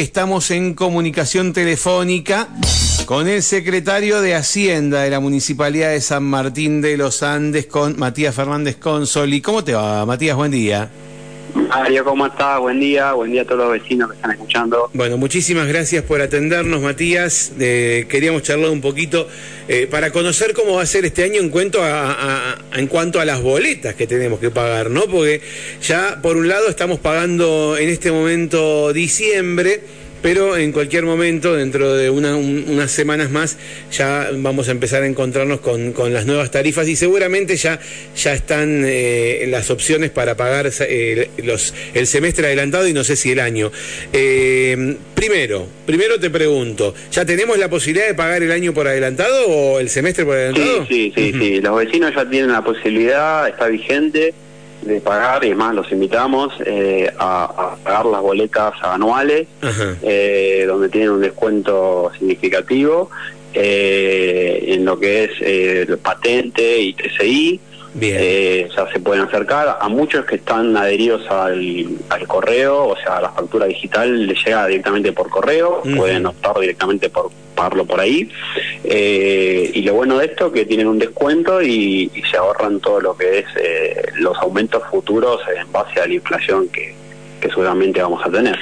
estamos en comunicación telefónica con el secretario de Hacienda de la Municipalidad de San Martín de los Andes, con Matías Fernández Consoli. ¿Cómo te va, Matías? Buen día. Mario, ¿cómo estás? Buen día, buen día a todos los vecinos que están escuchando. Bueno, muchísimas gracias por atendernos, Matías. queríamos charlar un poquito eh, para conocer cómo va a ser este año en cuanto a, en cuanto a las boletas que tenemos que pagar, ¿no? Porque ya, por un lado, estamos pagando en este momento diciembre pero en cualquier momento, dentro de unas semanas más, ya vamos a empezar a encontrarnos con, las nuevas tarifas y seguramente ya, ya están eh, las opciones para pagar eh, los, el semestre adelantado y no sé si el año. Eh, primero, primero te pregunto, ¿ya tenemos la posibilidad de pagar el año por adelantado o el semestre por adelantado? Sí, sí, sí, sí. los vecinos ya tienen la posibilidad, está vigente de pagar, y más los invitamos eh, a, pagar las boletas anuales, eh, donde tienen un descuento significativo eh, en lo que es el patente y TCI. Bien. ya se pueden acercar a muchos que están adheridos al, correo, o sea, la factura digital les llega directamente por correo, pueden optar directamente por pagarlo por ahí. Eh, y lo bueno de esto que tienen un descuento y, se ahorran todo lo que es eh, los aumentos futuros en base a la inflación que, seguramente vamos a tener.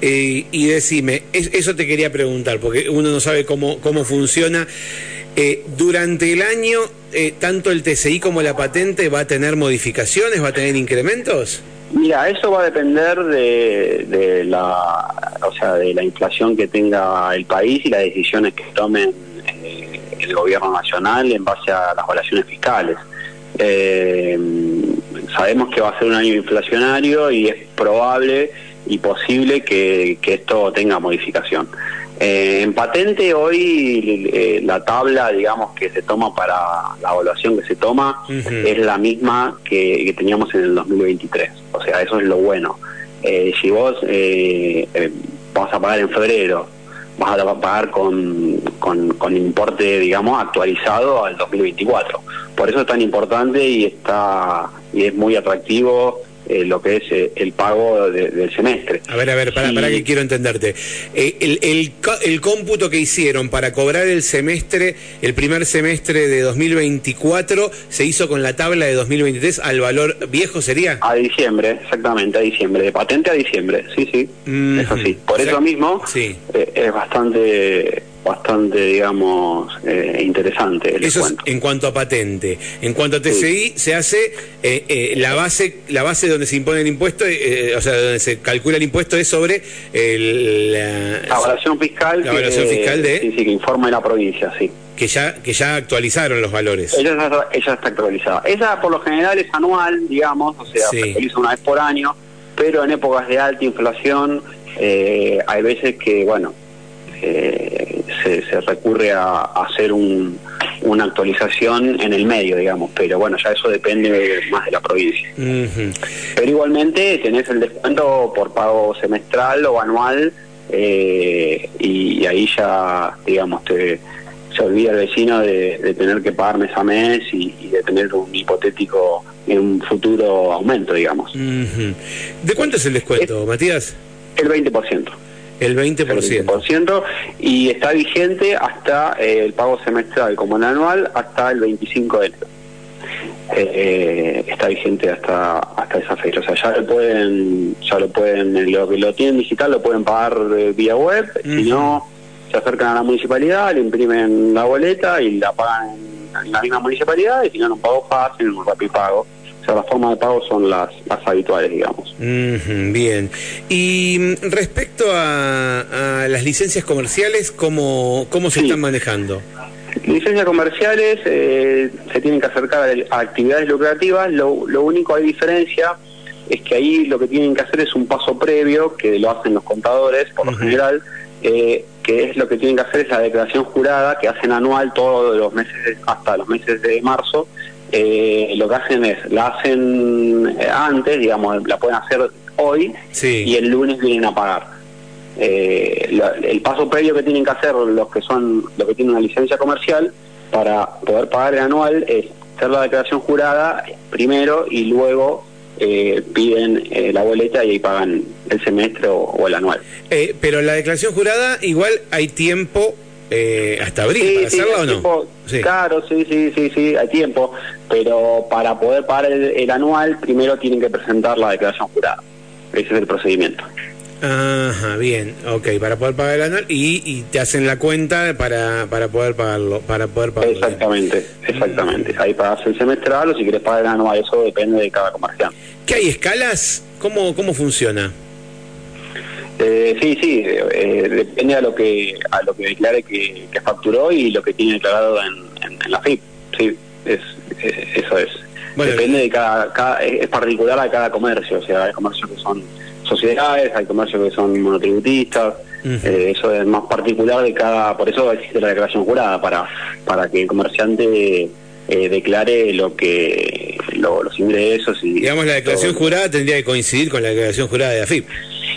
Eh, y decime, eso te quería preguntar, porque uno no sabe cómo, cómo funciona. durante el año, tanto el TCI como la patente va a tener modificaciones, va a tener incrementos. Mira, eso va a depender de, la, o sea, de la inflación que tenga el país y las decisiones que tomen eh, el gobierno nacional en base a las evaluaciones fiscales. Eh, sabemos que va a ser un año inflacionario y es probable y posible que esto tenga modificación. Eh, en patente hoy eh, la tabla, digamos, que se toma para la evaluación que se toma es la misma que, teníamos en el 2023. O sea, eso es lo bueno. Eh, si vos vas a pagar en febrero, vas a pagar con, con, con importe, digamos, actualizado al 2024. Por eso es tan importante y está y es muy atractivo eh, lo que es eh, el pago del semestre. A ver, a ver, para, para que quiero entenderte. Eh, el, el, el, cómputo que hicieron para cobrar el semestre, el primer semestre de 2024, se hizo con la tabla de 2023 al valor viejo, ¿sería? A diciembre, exactamente, a diciembre, de patente a diciembre, sí, sí, eso sí. Por eso mismo sí. es bastante bastante, digamos, eh, interesante. Eso es en cuanto a patente. En cuanto a TCI, se hace eh, eh, la base la base donde se impone el impuesto, o sea, donde se calcula el impuesto es sobre la, evaluación fiscal. La evaluación fiscal de... Sí, sí, que informa de la provincia, sí. Que ya, que ya actualizaron los valores. Ella, ella está actualizada. Esa por lo general es anual, digamos, o sea, se actualiza una vez por año, pero en épocas de alta inflación hay veces que, bueno, eh, se, recurre a, hacer una actualización en el medio, digamos, pero bueno, ya eso depende más de la provincia. Pero igualmente tenés el descuento por pago semestral o anual eh, y, ahí ya, digamos, te, se olvida el vecino de, tener que pagar mes a mes y, de tener un hipotético en un futuro aumento, digamos. ¿De cuánto es el descuento, Matías? El 20%. El 20%. y está vigente hasta eh, el pago semestral como el anual hasta el 25 de enero. Eh, está vigente hasta hasta esa fecha. O sea, ya lo pueden, ya lo pueden, lo que lo tienen digital lo pueden pagar eh, vía web, si no, se acercan a la municipalidad, le imprimen la boleta y la pagan en, la misma municipalidad, y si no, no pago fácil, un pago las formas de pago son las, más habituales, digamos. bien. Y mm, respecto a, las licencias comerciales, ¿cómo, cómo se están manejando? Licencias comerciales eh, se tienen que acercar a actividades lucrativas, lo, lo único hay diferencia es que ahí lo que tienen que hacer es un paso previo, que lo hacen los contadores por lo general, eh, que es lo que tienen que hacer es la declaración jurada que hacen anual todos los meses hasta los meses de marzo eh, lo que hacen es, la hacen eh, antes, digamos, la pueden hacer hoy y el lunes vienen a pagar. Eh, el paso previo que tienen que hacer los que son los que tienen una licencia comercial para poder pagar el anual es hacer la declaración jurada primero y luego eh, piden eh, la boleta y ahí pagan el semestre o, el anual. Eh, pero la declaración jurada, igual hay tiempo hasta abril para hacerla o no. Claro, sí, sí, sí, sí, hay tiempo, pero para poder pagar el anual, primero tienen que presentar la declaración jurada. Ese es el procedimiento. Ajá, bien, ok, para poder pagar el anual y, te hacen la cuenta para, para poder pagarlo, para poder pagarlo. Exactamente, exactamente. Ahí pagas el semestral o si quieres pagar el anual, eso depende de cada comerciante. ¿Qué hay escalas? ¿Cómo, cómo funciona? Eh, sí, sí, eh, depende a lo que a lo que declare que, facturó y lo que tiene declarado en, la FIP. Sí, es, eso es. depende de cada, cada, es particular a cada comercio, o sea, hay comercios que son sociedades, hay comercios que son monotributistas, eh, eso es más particular de cada, por eso existe la declaración jurada, para, para que el comerciante eh, declare lo que los ingresos y... Digamos, la declaración jurada tendría que coincidir con la declaración jurada de AFIP.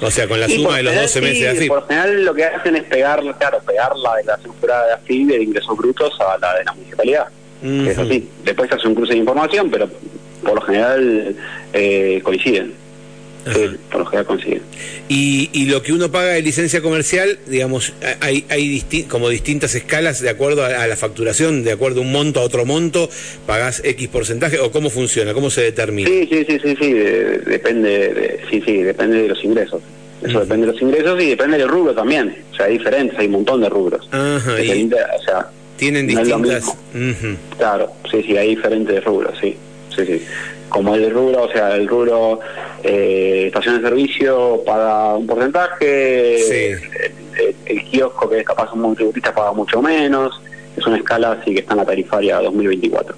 O sea, con la suma de los 12 meses de AFIP. Por general lo que hacen es pegar, claro, pegar la declaración jurada de AFIP de ingresos brutos a la de la municipalidad. Es así. Después se hace un cruce de información, pero por lo general eh, coinciden por lo general consigue. Y, y lo que uno paga de licencia comercial, digamos, hay, hay como distintas escalas de acuerdo a, la facturación, de acuerdo a un monto a otro monto, pagás X porcentaje, o cómo funciona, cómo se determina. Sí, sí, sí, sí, sí, depende, de, sí, sí, depende de los ingresos. Eso depende de los ingresos y depende del rubro también. O sea, hay diferentes, hay un montón de rubros. Ajá, o sea, tienen distintas. Claro, sí, sí, hay diferentes rubros, sí, sí, sí como el rubro, o sea, el rubro eh, estación de servicio paga un porcentaje, el, kiosco que es capaz un monotributista paga mucho menos, es una escala así que está en la tarifaria 2024.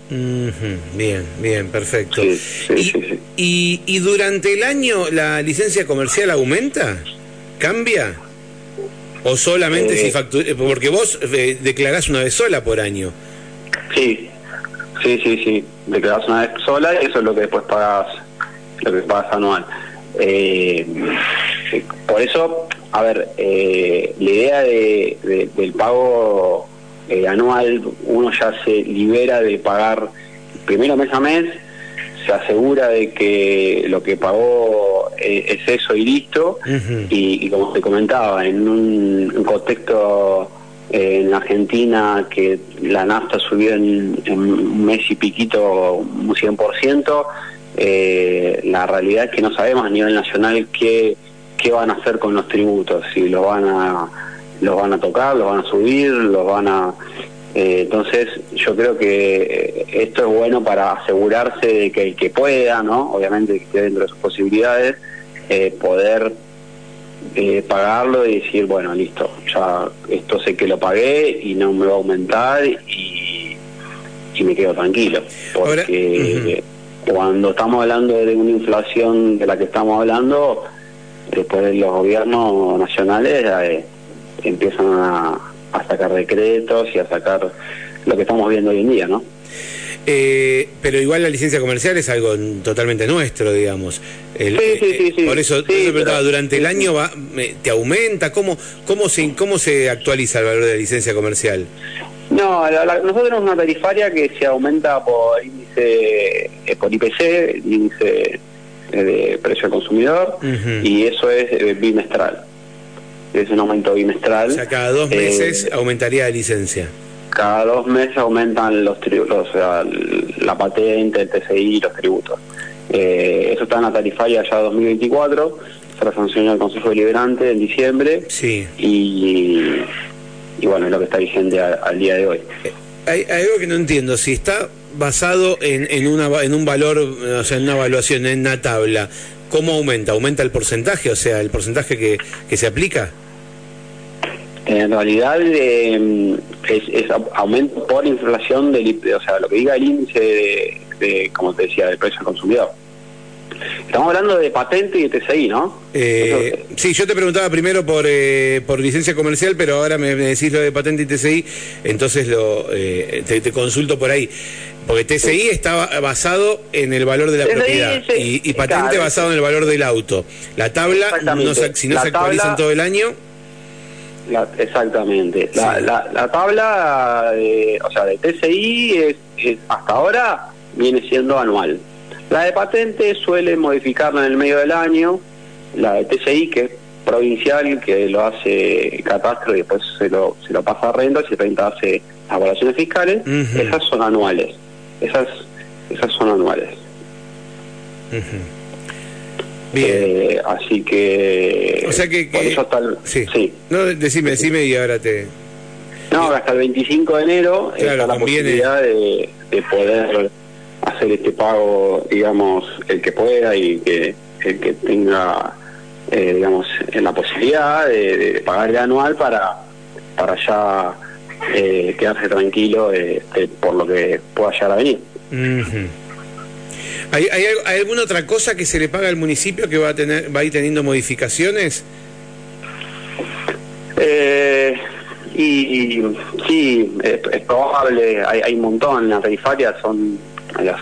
Bien, bien, perfecto. y, y, durante el año la licencia comercial aumenta? ¿Cambia? ¿O solamente si eh, factura? Porque vos eh, declarás una vez sola por año. Sí, Sí, sí, sí. Declaras una vez sola y eso es lo que después pagas, lo que pagas anual. Eh, por eso, a ver, eh, la idea de, del pago eh, anual, uno ya se libera de pagar primero mes a mes, se asegura de que lo que pagó es eso y listo, y, como te comentaba, en un contexto en Argentina que la nafta subió en, un mes y piquito un 100%, eh, la realidad es que no sabemos a nivel nacional qué, qué van a hacer con los tributos, si los van a los van a tocar, los van a subir, los van a... Eh, entonces yo creo que esto es bueno para asegurarse de que el que pueda, ¿no? obviamente que esté dentro de sus posibilidades, eh, poder eh, pagarlo y decir, bueno, listo, ya esto sé que lo pagué y no me va a aumentar y, y me quedo tranquilo. Porque cuando estamos hablando de una inflación de la que estamos hablando, después los gobiernos nacionales eh, empiezan a, a sacar decretos y a sacar lo que estamos viendo hoy en día, ¿no? Eh, pero igual la licencia comercial es algo totalmente nuestro, digamos. sí, sí, sí, Por eso, durante el año va, te aumenta, ¿cómo, cómo, se, ¿cómo se actualiza el valor de la licencia comercial? No, nosotros tenemos una tarifaria que se aumenta por índice, eh, por IPC, índice eh, de precio al consumidor, y eso es bimestral. Es un aumento bimestral. O sea, cada dos meses aumentaría la licencia cada dos meses aumentan los tributos, o sea, la patente, el TCI y los tributos. Eh, eso está en la tarifaria ya 2024, se la sancionó el Consejo Deliberante en diciembre sí. y, y bueno, es lo que está vigente al día de hoy. Eh, hay, algo que no entiendo, si está basado en, en, una, en un valor, o sea, en una evaluación, en una tabla, ¿cómo aumenta? ¿Aumenta el porcentaje? O sea, el porcentaje que, que se aplica. En realidad eh, es, aumento por inflación del o sea, lo que diga el índice de, como te decía, del precio al consumidor. Estamos hablando de patente y de TCI, ¿no? Eh, sí, yo te preguntaba primero por, eh, por licencia comercial, pero ahora me, decís lo de patente y TCI, entonces lo eh, te, consulto por ahí. Porque TCI está basado en el valor de la propiedad y, patente basado en el valor del auto. La tabla, no, si no se actualiza en todo el año exactamente. La, la, tabla, de, o sea, de TCI es, hasta ahora viene siendo anual. La de patente suele modificarla en el medio del año, la de TCI, que es provincial, que lo hace catastro y después se lo, se lo pasa a renta, y renta hace las evaluaciones fiscales, esas son anuales, esas, esas son anuales. Bien. Eh, así que... O sea que... Por eso sí. sí. No, decime, decime y ahora te... No, hasta el 25 de enero está la posibilidad de, poder hacer este pago, digamos, el que pueda y que el que tenga, eh, digamos, la posibilidad de, pagar el anual para, para ya eh, quedarse tranquilo por lo que pueda llegar a venir. ¿Hay, alguna otra cosa que se le paga al municipio que va a tener va a ir teniendo modificaciones? Eh, y, sí, es, probable, hay, hay, un montón, en la tarifaria son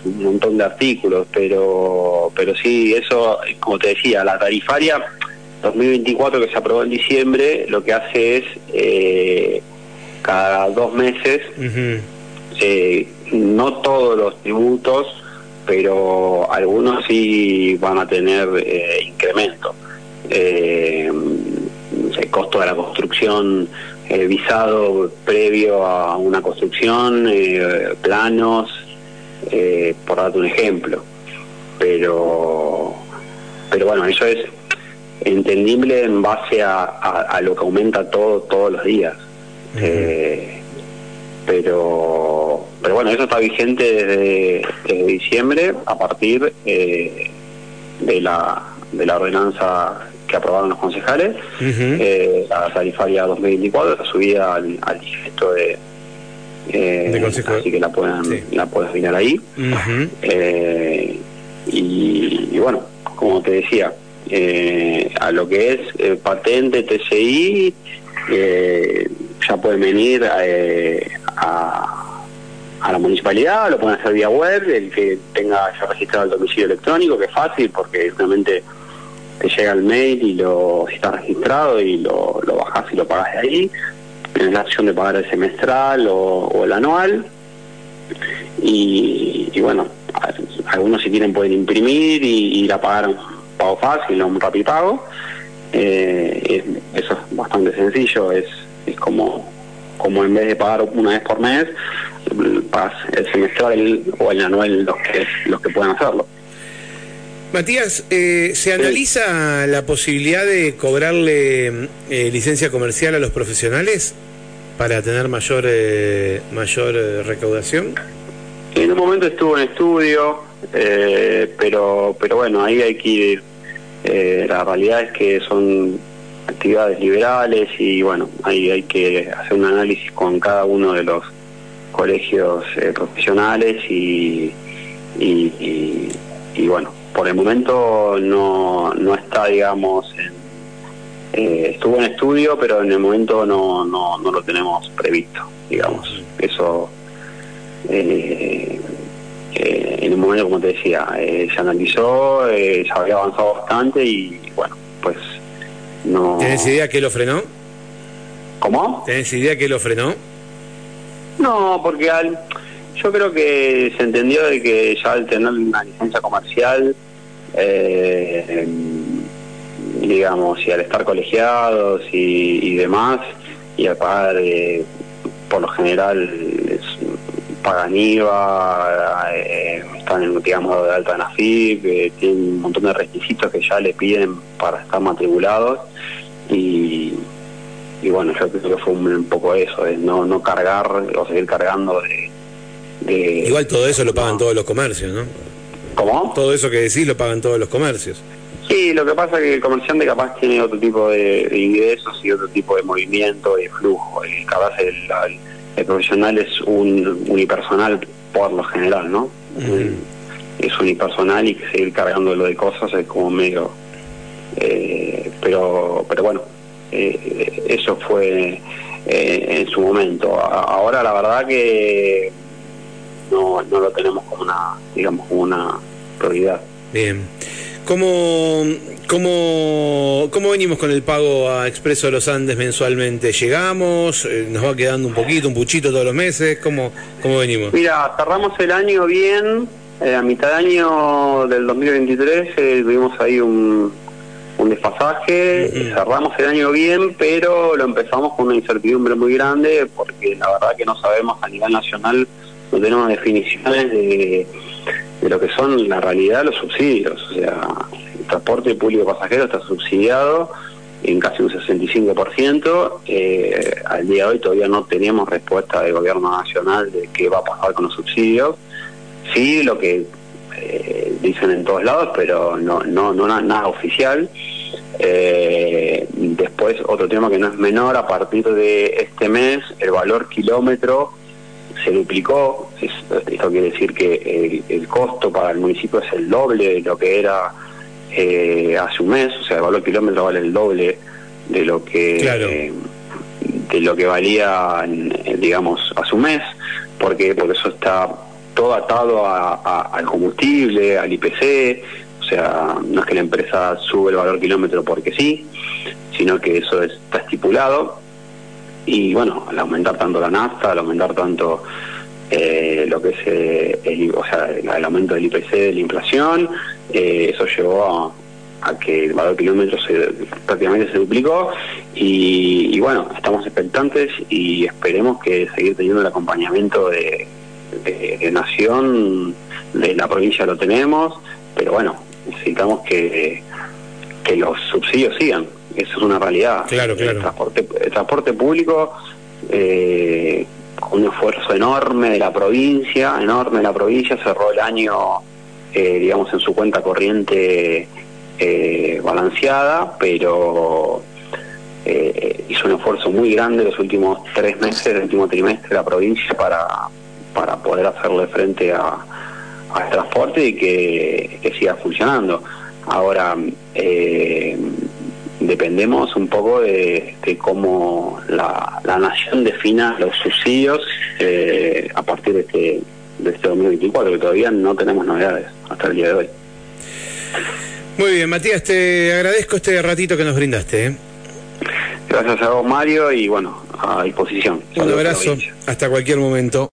un montón de artículos, pero pero sí, eso, como te decía, la tarifaria 2024 que se aprobó en diciembre, lo que hace es eh, cada dos meses, eh, no todos los tributos, pero algunos sí van a tener eh, incremento. Eh, el costo de la construcción, el visado previo a una construcción, planos, por darte un ejemplo. Pero, pero bueno, eso es entendible en base a, lo que aumenta todo todos los días. pero pero bueno, eso está vigente desde, diciembre a partir eh, de, la, de la ordenanza que aprobaron los concejales, eh, la tarifaria 2024, la subida al, al de, eh, así que la pueden la puedes mirar ahí. y, bueno, como te decía, a lo que es patente, TCI, ya pueden venir a a la municipalidad, lo pueden hacer vía web, el que tenga ya registrado el domicilio electrónico, que es fácil porque realmente te llega el mail y lo está registrado y lo, lo bajás y lo pagas de ahí. Tienes la opción de pagar el semestral o, el anual. Y, bueno, algunos si quieren pueden imprimir y ir a pagar un pago fácil o un rapipago. Eh, eso es bastante sencillo, es, es como, como en vez de pagar una vez por mes, el semestral o el anual los que, los que puedan hacerlo. Matías, eh, ¿se analiza la posibilidad de cobrarle eh, licencia comercial a los profesionales para tener mayor eh, mayor recaudación? En un momento estuvo en estudio, pero pero bueno, ahí hay que ir. la realidad es que son actividades liberales y bueno, ahí hay que hacer un análisis con cada uno de los colegios eh, profesionales y, y, bueno, por el momento no, no está, digamos, eh, estuvo en estudio, pero en el momento no, no, no lo tenemos previsto, digamos. Eso, eh, en el momento, como te decía, se analizó, se había avanzado bastante y bueno, no... ¿Tienes idea que lo frenó? ¿Cómo? ¿Tienes idea que lo frenó? No, porque al, yo creo que se entendió de que ya al tener una licencia comercial, eh, digamos, y al estar colegiados y, demás, y al pagar, eh, por lo general, pagan IVA, eh, están, digamos, de alta en AFIP, tienen un montón de requisitos que ya le piden para estar matriculados, y y bueno, yo creo que fue un, poco eso, de no, no cargar o seguir cargando de, Igual todo eso lo pagan todos los comercios, ¿no? ¿Cómo? Todo eso que decís lo pagan todos los comercios. Sí, lo que pasa es que el comerciante capaz tiene otro tipo de, ingresos y otro tipo de movimiento y flujo. Y capaz el, el, profesional es un unipersonal por lo general, ¿no? Es unipersonal y seguir cargando lo de cosas es como medio... Eh, pero, pero bueno, eh, eso fue eh, en su momento. ahora la verdad que no, no lo tenemos como una, digamos, como una prioridad. Bien. ¿Cómo, cómo, ¿Cómo venimos con el pago a Expreso de los Andes mensualmente? ¿Llegamos? Eh, ¿Nos va quedando un poquito, un puchito todos los meses? ¿Cómo, cómo venimos? Mira, cerramos el año bien, Eh, a mitad de año del 2023 eh, tuvimos ahí un, un desfasaje, cerramos el año bien, pero lo empezamos con una incertidumbre muy grande porque la verdad que no sabemos a nivel nacional, no tenemos definiciones de, de lo que son la realidad los subsidios. O sea, transporte público pasajero está subsidiado en casi un 65%. Eh, al día de hoy todavía no tenemos respuesta del gobierno nacional de qué va a pasar con los subsidios. Sí, lo que eh, dicen en todos lados, pero no, no, no nada oficial. Eh, después, otro tema que no es menor, a partir de este mes, el valor kilómetro se duplicó. esto quiere decir que el, costo para el municipio es el doble de lo que era eh, hace un mes. O sea, el valor kilómetro vale el doble de lo que de lo que valía, digamos, hace un mes. porque Porque eso está todo atado al combustible, al IPC, o sea, no es que la empresa sube el valor kilómetro porque sí, sino que eso está estipulado. Y bueno, al aumentar tanto la nafta, al aumentar tanto eh, lo que es eh, el, o sea, el, aumento del IPC de la inflación, eh, eso llevó a, que el valor kilómetro se, prácticamente se duplicó y, y, bueno, estamos expectantes y esperemos que seguir teniendo el acompañamiento de, de, nación, de la provincia lo tenemos, pero bueno, necesitamos que, que los subsidios sigan, eso es una realidad. Claro, claro. El transporte, el transporte público, eh, un esfuerzo enorme de la provincia, enorme de la provincia, cerró el año, eh, digamos, en su cuenta corriente eh, balanceada, pero hizo un esfuerzo muy grande los últimos tres meses, el último trimestre de la provincia para, para poder hacerle frente a, al transporte y que, siga funcionando. Ahora, eh, dependemos un poco de, cómo la, nación defina los subsidios eh, a partir de este, de este 2024, que todavía no tenemos novedades hasta el día de hoy. Muy bien, Matías, te agradezco este ratito que nos brindaste. ¿eh? Gracias a vos, Mario, y bueno, a disposición. Un abrazo, hasta cualquier momento.